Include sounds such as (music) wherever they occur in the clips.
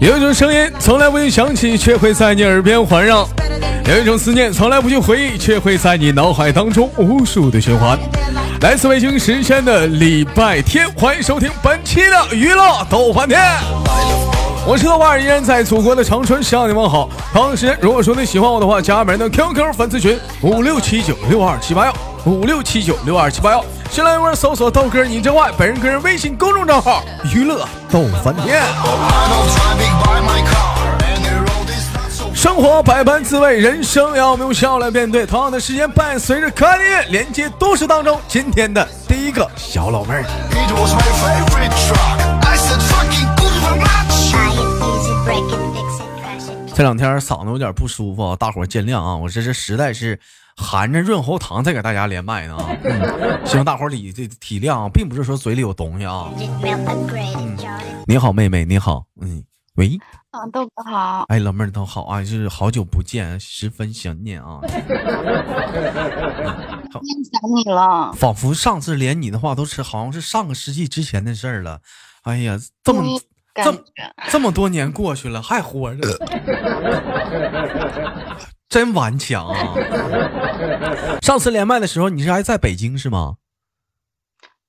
有一种声音从来不会响起，却会在你耳边环绕；有一种思念从来不去回忆，却会在你脑海当中无数的循环。来自北京时间的礼拜天，欢迎收听本期的娱乐逗翻天。我是豆瓣，依然在祖国的长春向你们好。同时，如果说你喜欢我的话，加本人的 QQ 粉丝群五六七九六二七八幺五六七九六二七八幺。新浪微博搜索豆哥你真坏，本人个人微信公众账号娱乐逗翻天。生活百般滋味，人生要我们用笑来面对。同样的时间，伴随着可爱的，连接都市当中。今天的第一个小老妹儿。这两天嗓子有点不舒服，大伙见谅啊！我这是实在是含着润喉糖在给大家连麦呢，嗯，希望大伙理这体谅啊，并不是说嘴里有东西啊。嗯，你好，妹妹，你好，嗯，喂，啊，豆哥好，哎，老妹儿都好啊，就是好久不见，十分想念啊。(laughs) 太想你了，仿佛上次连你的话都是好像是上个世纪之前的事儿了。哎呀，这么。这这么多年过去了，还活着，(laughs) 真顽强啊！上次连麦的时候，你是还在北京是吗？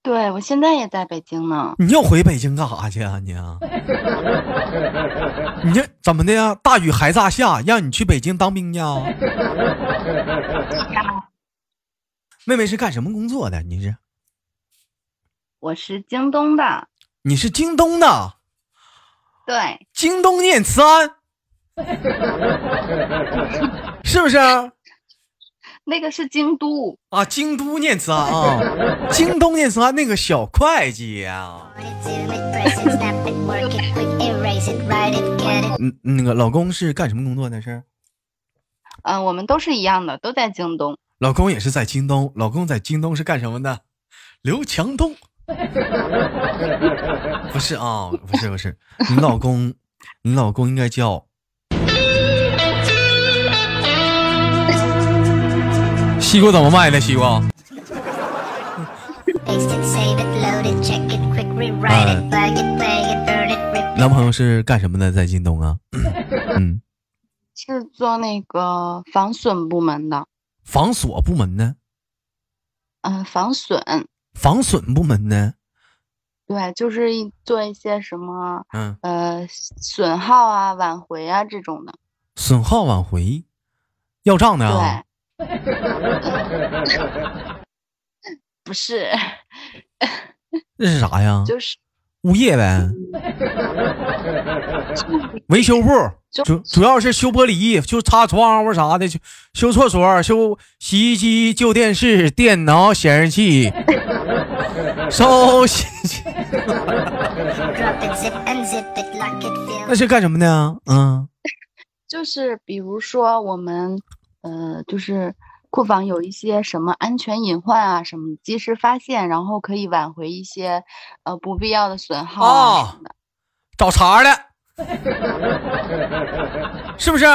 对，我现在也在北京呢。你又回北京干啥去啊你啊？你这怎么的呀？大雨还在下，让你去北京当兵去啊？(laughs) 妹妹是干什么工作的？你是？我是京东的。你是京东的？对，京东念慈庵，是不是？那个是京都啊，京都念慈庵啊，京东念慈庵那个小会计呀。嗯，那个老公是干什么工作的？是？嗯，我们都是一样的，都在京东。老公也是在京东，老公在京东是干什么的？刘强东。(laughs) 不是啊，不是不是，你老公，你老公应该叫西瓜怎么卖的西瓜？男朋友是干什么的？在京东啊？嗯，是做那个防损部门的。防锁部门呢？嗯，防损。防损部门呢？对，就是做一些什么，嗯呃，损耗啊、挽回啊这种的。损耗挽回，要账的啊？对，(laughs) 不是，(laughs) 那是啥呀？就是。物业呗，(laughs) 维修部主主要是修玻璃，就擦窗户啥的，修修厕所，修洗衣机、旧电视、电脑、显示器，(laughs) 烧洗器。那是干什么的？嗯，就是比如说我们，呃，就是。库房有一些什么安全隐患啊？什么及时发现，然后可以挽回一些呃不必要的损耗啊什么的。找茬的，是不是？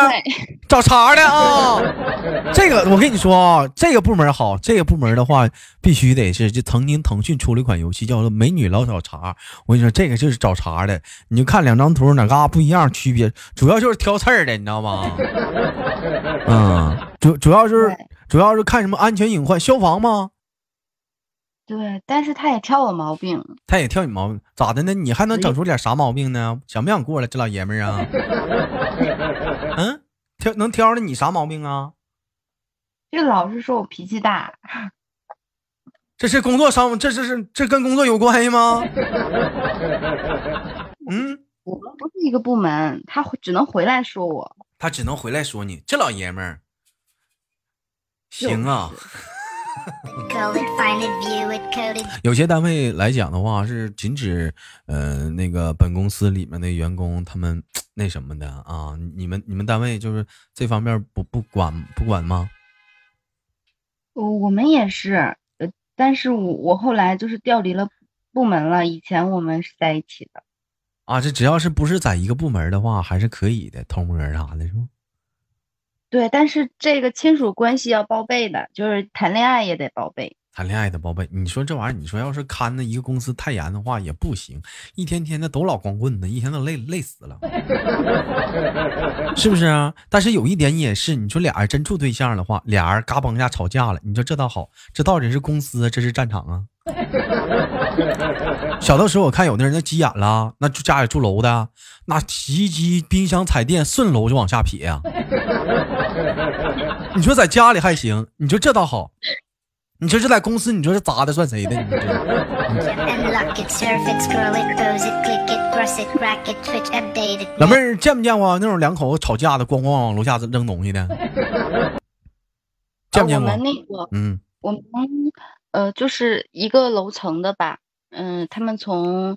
找茬的啊！(laughs) 这个我跟你说啊，这个部门好，这个部门的话必须得是，就曾经腾讯出了一款游戏叫做《美女老找茬》。我跟你说，这个就是找茬的。你就看两张图哪嘎不一样，区别主要就是挑刺儿的，你知道吗？(laughs) 嗯，主主要是。主要是看什么安全隐患，消防吗？对，但是他也挑我毛病，他也挑你毛病，咋的呢？你还能整出点啥毛病呢？想不想过来，这老爷们儿啊？(laughs) 嗯，挑能挑的你啥毛病啊？就老是说我脾气大，这是工作上，这这是这跟工作有关系吗？(laughs) 嗯，我们不是一个部门，他只能回来说我，他只能回来说你，这老爷们儿。行啊，(laughs) 有些单位来讲的话是禁止，呃，那个本公司里面的员工他们那什么的啊。你们你们单位就是这方面不不管不管吗？我我们也是，呃，但是我我后来就是调离了部门了。以前我们是在一起的。啊，这只要是不是在一个部门的话，还是可以的，偷摸啥的，是吗？对，但是这个亲属关系要报备的，就是谈恋爱也得报备。谈恋爱的报备，你说这玩意儿，你说要是看那一个公司太严的话也不行，一天天的都老光棍子，一天都累累死了，(laughs) 是不是啊？但是有一点也是，你说俩人真处对象的话，俩人嘎嘣一下吵架了，你说这倒好，这到底是公司，这是战场啊。(laughs) 小的时候我看有的人那急眼了，那就家里住楼的，那洗衣机、冰箱、彩电顺楼就往下撇呀。(laughs) 你说在家里还行，你说这倒好。你说这在公司，你说这砸的算谁的？你这老妹儿见没见过那种两口子吵架的，咣咣往楼下扔东西的？(laughs) 见没见过？我们那个，嗯，我们呃，就是一个楼层的吧，嗯，他们从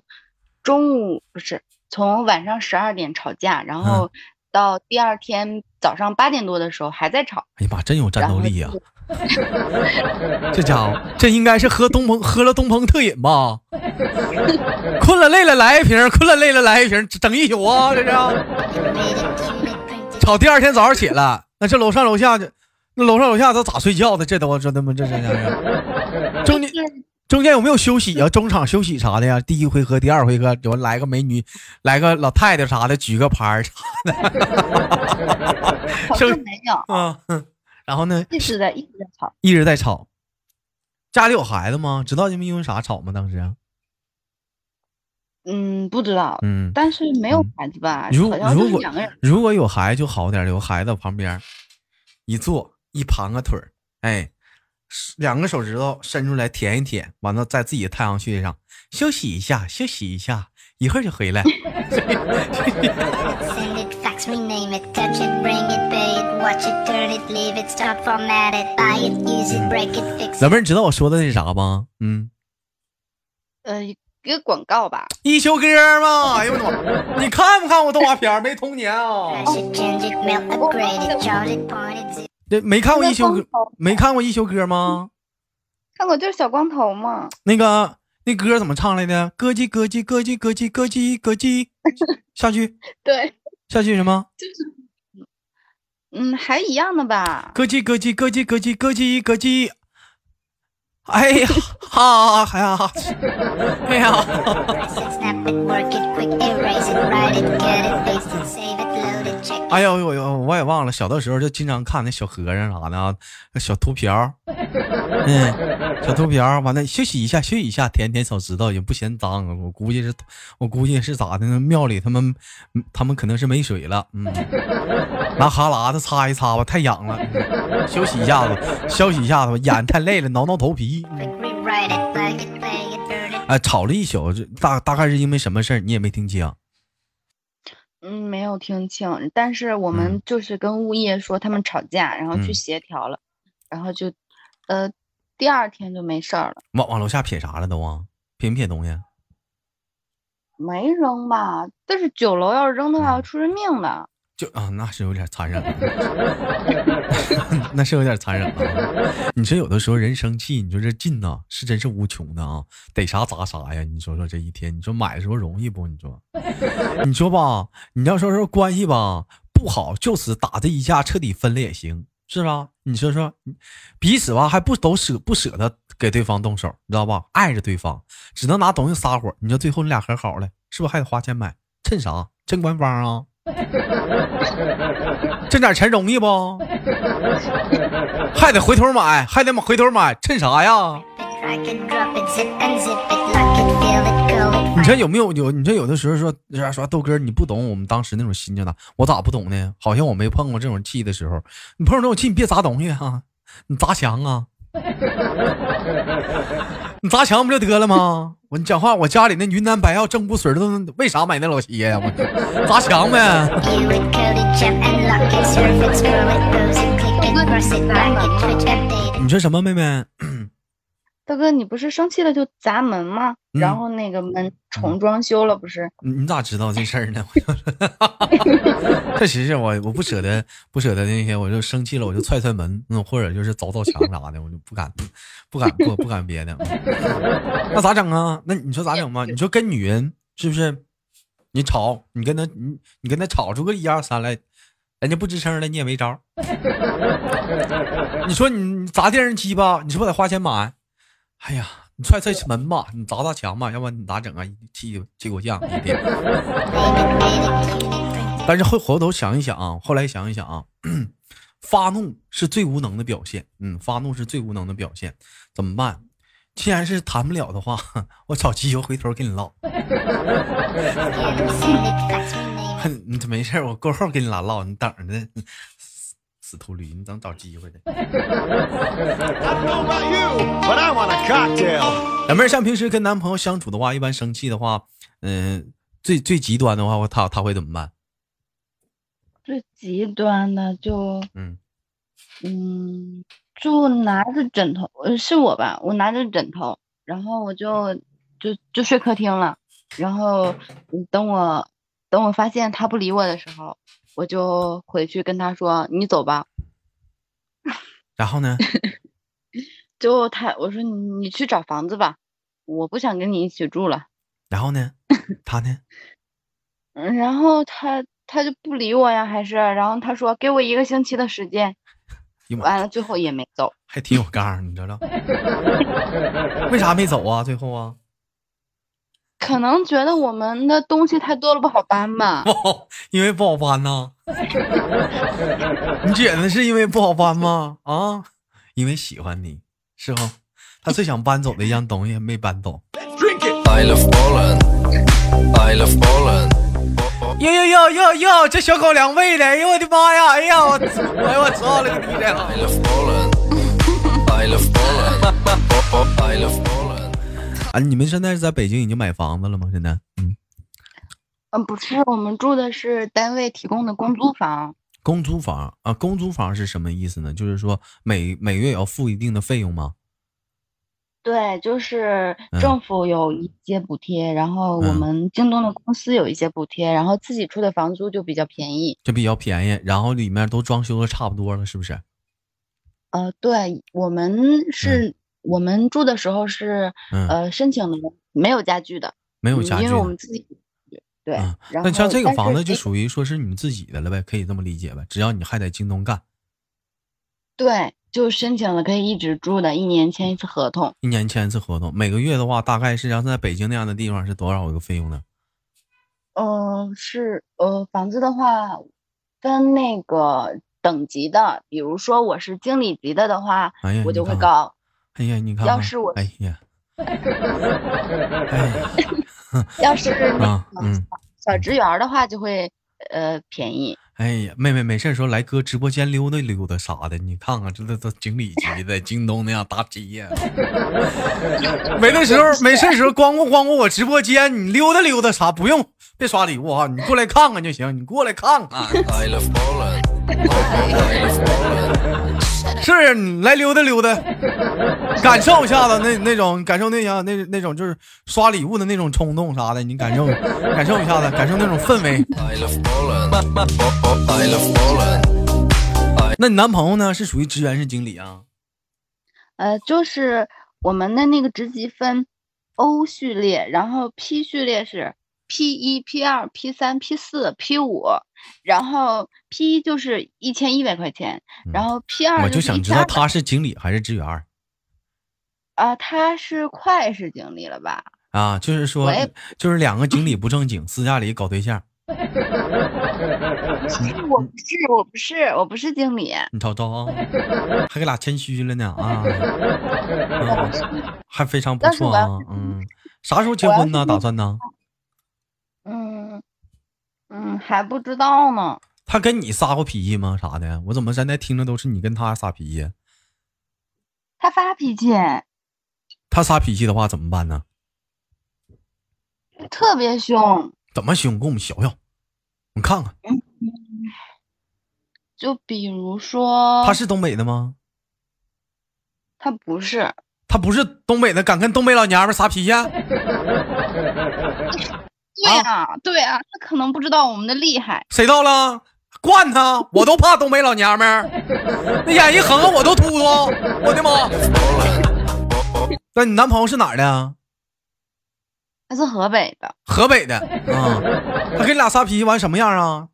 中午不是从晚上十二点吵架，然后到第二天早上八点多的时候还在吵。哎呀妈，真有战斗力呀！这家伙，这应该是喝东鹏喝了东鹏特饮吧？困了累了来一瓶，困了累了来一瓶，整一宿啊！这是。(laughs) 吵第二天早上起来，那这楼上楼下的，那楼上楼下都咋睡觉的？这都这他妈这这这。中间中间有没有休息啊？中场休息啥的呀？第一回合、第二回合，有来个美女，来个老太太啥的，举个牌儿啥的。好像没有。(laughs) 嗯。然后呢？一直在一直在吵，一直在吵。家里有孩子吗？知道你们因为啥吵吗？当时？嗯，不知道。嗯，但是没有孩子吧？如如果如果有孩子就好点有孩子旁边一坐一盘个腿儿，哎，两个手指头伸出来舔一舔，完了在自己的太阳穴上休息一下，休息一下，一会儿就回来。老妹儿，你知道我说的是啥吗？嗯，呃，一个广告吧。一休哥吗？哎呦我的妈！你看不看我动画片？没童年啊！这没看过一休哥，没看过一休哥吗？看过，就是小光头嘛。那个那歌怎么唱来的？咯叽咯叽咯叽咯叽咯叽咯叽。(laughs) 下去。对。下去什么？就是。嗯，还一样的吧。咯叽咯叽咯叽咯叽咯叽咯叽。哎呀，哈，哎呀，哎呀。哎呦呦呦，我也忘了，小的时候就经常看那小和尚啥的啊，小秃瓢，(laughs) 嗯，小秃瓢，完了休息一下，休息一下，舔舔手指头也不嫌脏。我估计是，我估计是咋的呢？庙里他们，他们可能是没水了，嗯，(laughs) 拿哈喇子擦一擦吧，太痒了，休息一下子，休息一下子吧，眼太累了，挠挠头皮。哎，吵了一宿，大大概是因为什么事儿？你也没听清。嗯，没有听清，但是我们就是跟物业说他们吵架，然后去协调了，然后就，呃，第二天就没事儿了。往往楼下撇啥了都啊？撇没撇东西？没扔吧？但是九楼要是扔的话，要出人命的。就啊，那是有点残忍了，(laughs) 那是有点残忍了。你说有的时候人生气，你说这劲呐，是真是无穷的啊，逮啥砸啥呀。你说说这一天，你说买的时候容易不？你说，你说吧，你要说说关系吧不好，就此打这一架彻底分了也行，是吧？你说说，彼此吧还不都舍不舍得给对方动手，你知道吧？爱着对方，只能拿东西撒火。你说最后你俩和好了，是不是还得花钱买？趁啥？趁官方啊？(laughs) 挣点钱容易不？还得回头买，还得回头买，趁啥呀？你说有没有有？你说有的时候说说说豆哥，你不懂我们当时那种心情呢？我咋不懂呢？好像我没碰过这种气的时候。你碰上这种气，你别砸东西啊，你砸墙啊。你砸墙不就得了吗？我你讲话，我家里那云南白药正骨水都为啥买那老些呀？我砸墙呗。你说什么，妹妹？大哥，你不是生气了就砸门吗？然后那个门重装修了，不是？你咋知道这事儿呢？(laughs) 确实是我，我不舍得，不舍得那些，我就生气了，我就踹踹门，嗯，或者就是凿凿墙啥的，我就不敢，不敢，不不敢别的。那咋整啊？那你说咋整吧？你说跟女人是不是？你吵，你跟他，你你跟他吵出个一二三来，人家不吱声了，你也没招。(laughs) 你说你砸电视机吧？你是不是得花钱买？哎呀，你踹踹门吧，你砸砸墙吧，要不然你咋整啊？气气果酱一天。但是后回头想一想啊，后来想一想啊，发怒是最无能的表现。嗯，发怒是最无能的表现，怎么办？既然是谈不了的话，我找机会回头跟你唠。(laughs) 你没事我过后跟你俩唠，你等着呢。死秃驴，你等找机会的。(laughs) 老妹儿，像平时跟男朋友相处的话，一般生气的话，嗯，最最极端的话，他他会怎么办？最极端的就嗯嗯，就拿着枕头，呃，是我吧？我拿着枕头，然后我就就就睡客厅了。然后等我等我发现他不理我的时候。我就回去跟他说：“你走吧。”然后呢？(laughs) 就他我说：“你去找房子吧，我不想跟你一起住了。”然后呢？(laughs) 他呢？嗯，然后他他就不理我呀，还是然后他说：“给我一个星期的时间。”完了，最后也没走，还挺有刚，你知道？(laughs) 为啥没走啊？最后啊？可能觉得我们的东西太多了不好搬吧？(laughs) 因为不好搬呐。你觉得是因为不好搬吗？啊，因为喜欢你，是不？他最想搬走的一样东西没搬走。哟哟哟哟哟，这小狗粮喂的，哎呦我的妈呀！哎呀，我哎呦我操了个逼的！(laughs) 啊，你们现在是在北京已经买房子了吗？现在，嗯，嗯，不是，我们住的是单位提供的公租房。公租房啊，公租房是什么意思呢？就是说每每月要付一定的费用吗？对，就是政府有一些补贴，然后我们京东的公司有一些补贴，然后自己出的房租就比较便宜，就比较便宜，然后里面都装修的差不多了，是不是？呃，对，我们是。我们住的时候是呃申请的没有家具的，没有家具，因为我们自己对。那像这个房子就属于说是你们自己的了呗，可以这么理解呗？只要你还在京东干，对，就申请了可以一直住的，一年签一次合同，一年签一次合同，每个月的话大概是像在北京那样的地方是多少一个费用呢？嗯，是呃房子的话分那个等级的，比如说我是经理级的的话，我就会高。哎呀，你看，要是我，(laughs) 哎呀，要是那嗯小职员的话，就会呃便宜。哎呀，妹妹没事时候来哥直播间溜达溜达啥的，你看看这都都经理级的，京东那样大企业。(laughs) 没的时候没事时候光顾光顾我直播间，你溜达溜达啥不用，别刷礼物啊，你过来看看就行，你过来看看。是你来溜达溜达，感受一下子那那种感受那样那那种就是刷礼物的那种冲动啥的，你感受感受一下子，感受那种氛围。那你男朋友呢？是属于职员是经理啊？呃，就是我们的那个职级分 O 序列，然后 P 序列是。P 一、P 二、P 三、P 四、P 五，然后 P 一就是一千一百块钱，然后 P 二我就想知道他是经理还是职员啊，他是快是经理了吧？啊，就是说，就是两个经理不正经，私下里搞对象。(laughs) 我不是，我不是，我不是经理。你瞅瞅啊，还给俩谦虚了呢啊，(laughs) 还非常不错啊，嗯，啥时候结婚呢？打算呢？嗯嗯，还不知道呢。他跟你撒过脾气吗？啥的？我怎么现在听着都是你跟他撒脾气？他发脾气。他撒脾气的话怎么办呢？特别凶。怎么凶？给我们学学。你看看。就比如说。他是东北的吗？他不是。他不是东北的，敢跟东北老娘们撒脾气？(laughs) 对啊，对啊，他可能不知道我们的厉害。谁到了？惯他！我都怕东北老娘们儿，那眼一横我都秃秃。我的妈！那你男朋友是哪儿的？他是河北的。河北的啊，他跟你俩撒脾气完什么样啊？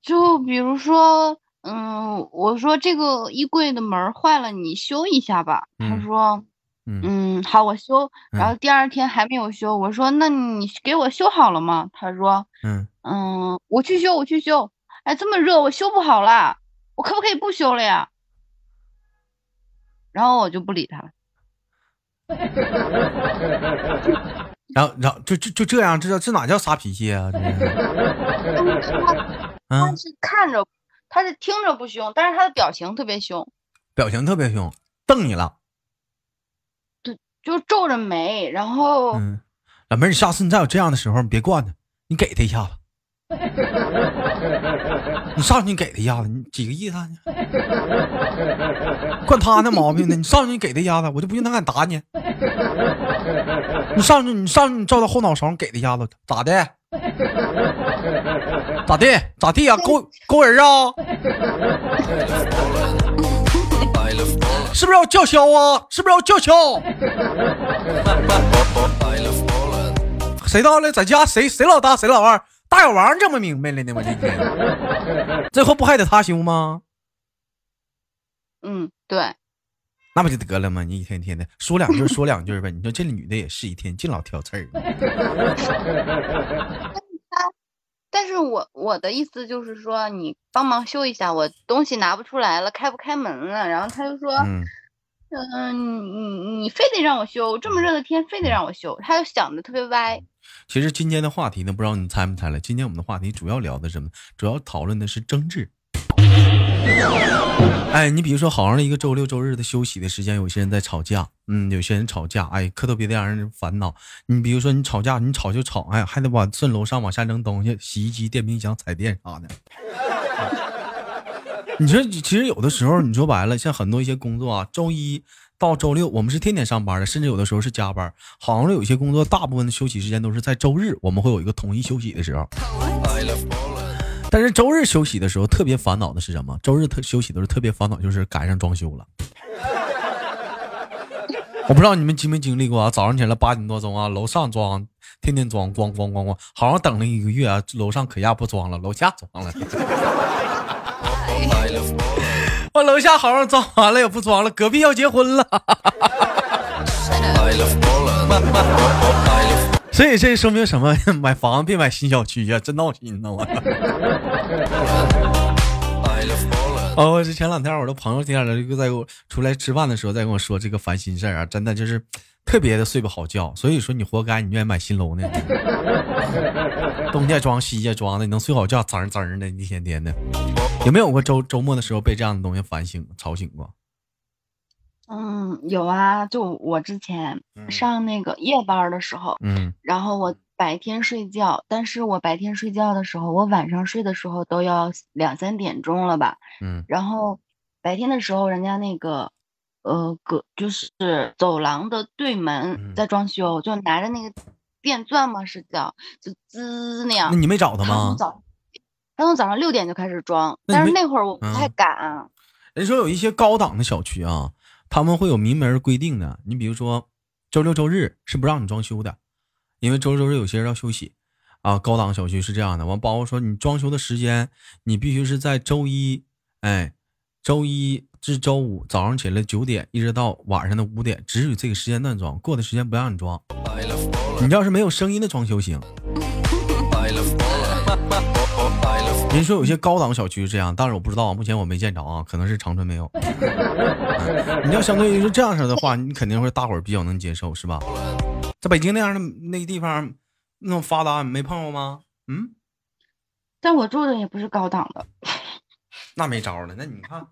就比如说，嗯，我说这个衣柜的门坏了，你修一下吧。他说，嗯嗯，好，我修。然后第二天还没有修，我说那你给我修好了吗？他说嗯，嗯，我去修，我去修。哎，这么热，我修不好了，我可不可以不修了呀？然后我就不理他了。(laughs) 然后然后就就就这样，这叫这哪叫撒脾气啊？(laughs) 他，是看着，他是听着不凶，但是他的表情特别凶，表情特别凶，瞪你了。就皱着眉，然后嗯，老妹儿，你下次你再有这样的时候，你别惯他，你给他一下子。你上去你给他一下子，你几个意思啊？你惯他那毛病呢？你上去你给他一下子，我就不信他敢打你。你上去你上去你照他后脑勺给他一下子，咋的？咋的？咋地呀、(laughs) 勾勾人啊？是不是要叫嚣啊？是不是要叫嚣？谁到了？在家谁谁老大谁老二？大小王整不明白了呢？我今天，(laughs) 最后不还得他修吗？嗯，对，那不就得了吗？你一天天的说两句说两句呗。你说这女的也是一天净老挑刺儿。(laughs) 但是我我的意思就是说，你帮忙修一下，我东西拿不出来了，开不开门了。然后他就说，嗯，呃，你你非得让我修，这么热的天非得让我修，他就想的特别歪。其实今天的话题呢，不知道你猜没猜了？今天我们的话题主要聊的什么？主要讨论的是争执。(laughs) 哎，你比如说，好好的一个周六周日的休息的时间，有些人在吵架，嗯，有些人吵架，哎，可特别的让人烦恼。你比如说，你吵架，你吵就吵，哎，还得往顺楼上往下扔东西，洗衣机、电冰箱、彩电啥的。(laughs) 你说，其实有的时候，你说白了，像很多一些工作啊，周一到周六我们是天天上班的，甚至有的时候是加班。好像有些工作，大部分的休息时间都是在周日，我们会有一个统一休息的时候。但是周日休息的时候，特别烦恼的是什么？周日特休息的时候特别烦恼，就是赶上装修了。我不知道你们经没经历过啊？早上起来八点多钟啊，楼上装，天天装，咣咣咣咣，好好等了一个月啊，楼上可压不装了，楼下装了。(laughs) 我楼下好像装完了也不装了，隔壁要结婚了。(laughs) 所以这说明什么？(laughs) 买房别买新小区呀、真闹心呢！我。(laughs) 哦，我是前两天我的朋友天了，就在我出来吃饭的时候，在跟我说这个烦心事儿啊，真的就是特别的睡不好觉。所以说你活该，你愿意买新楼呢？(laughs) 东家装，西家装的，你能睡好觉，滋儿滋儿的，一天天的。有没有过周周末的时候被这样的东西烦醒、吵醒过？嗯，有啊，就我之前嗯上那个夜班的时候，嗯然后我白天睡觉，但是我白天睡觉的时候，我晚上睡的时候都要两三点钟了吧。嗯然后白天的时候，人家那个呃隔就是走廊的对嗯门在装修，就拿着那个电钻嘛是叫，就滋那样那。你没找他他吗他从早上六点就开始装，但是那会儿我不太嗯敢。人说有一些高档的小区啊，他们会有明文规定的。你比如说，周六周日是不让你装修的，因为周六周日有些人要休息啊。高档小区是这样的，完包括说你装修的时间，你必须是在周一，哎，周一至周五早上起来九点一直到晚上的五点，只许这个时间段装，过的时间不让你装。你要是没有声音的装修行。(laughs) 人说有些高档小区是这样，但是我不知道，目前我没见着啊，可能是长春没有。嗯 (laughs) 你要相对于是这样式的话，你肯定会大伙儿比较能接受，是吧？在北京那样的那个地方，那种发达，没碰过吗？嗯，但我住的也不是高档的，那没招了。那你看，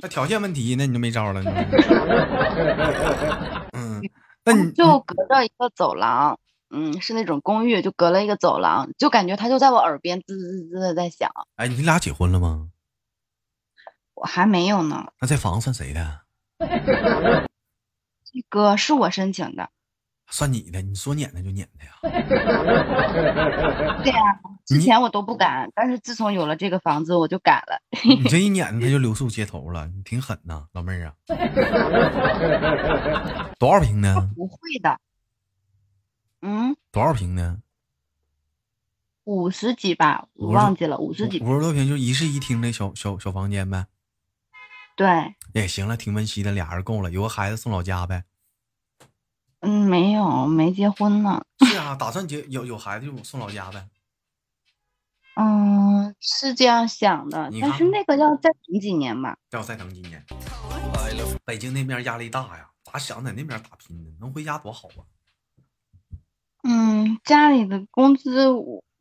那条件问题，那你就没招了。(laughs) 嗯，那你就隔着一个走廊，嗯，是那种公寓，就隔了一个走廊，就感觉他就在我耳边滋滋滋的在响。哎，你俩结婚了吗？我还没有呢，那这房子算谁的？(laughs) 这个是我申请的。算你的，你说撵他就撵他呀。(laughs) 对呀、之前我都不敢，但是自从有了这个房子，我就敢了。你这一撵他就留宿街头了，你挺狠呐，老妹儿啊。(laughs) 多少平呢？不会的，嗯，多少平呢？五十几吧，我忘记了，五十几。五十多平，就一室一厅的小小小房间呗。对，也行了，挺温馨的，俩人够了，有个孩子送老家呗。嗯，没有，没结婚呢。是啊，打算结有有孩子就送老家呗。嗯，是这样想的，但是那个要再等几年吧。要再等几年。北京那边压力大呀，咋想在那边打拼呢？能回家多好啊。嗯，家里的工资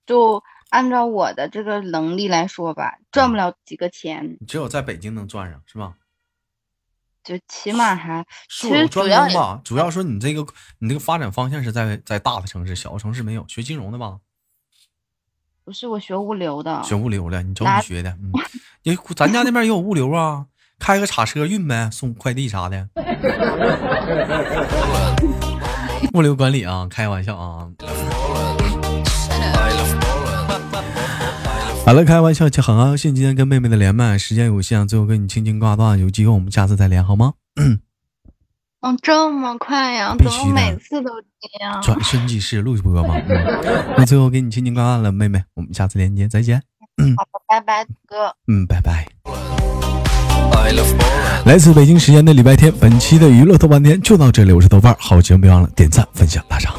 就按照我的这个能力来说吧，赚不了几个钱。只有在北京能赚上，是吧？就起码还，其实主要吧，主要说你这个你这个发展方向是在在大的城市，小的城市没有。学金融的吧？不是，我学物流的。学物流的，你找你学的。咱家那边也有物流啊，开个卡车运呗，送快递啥的。(laughs) (laughs) 物流管理啊，开玩笑啊。好了，开玩笑，就很高兴今天跟妹妹的连麦，时间有限，最后跟你轻轻挂断，有机会我们下次再连，好吗？嗯，这么快呀？必须每次都这样。转瞬即逝，录播吗？那最后给你轻轻挂断了，妹妹，我们下次连接再见。好的，拜拜，哥。嗯，拜拜。来自北京时间的礼拜天，本期的娱乐豆瓣天就到这里，我是豆瓣，好节目别忘了点赞、分享、打赏。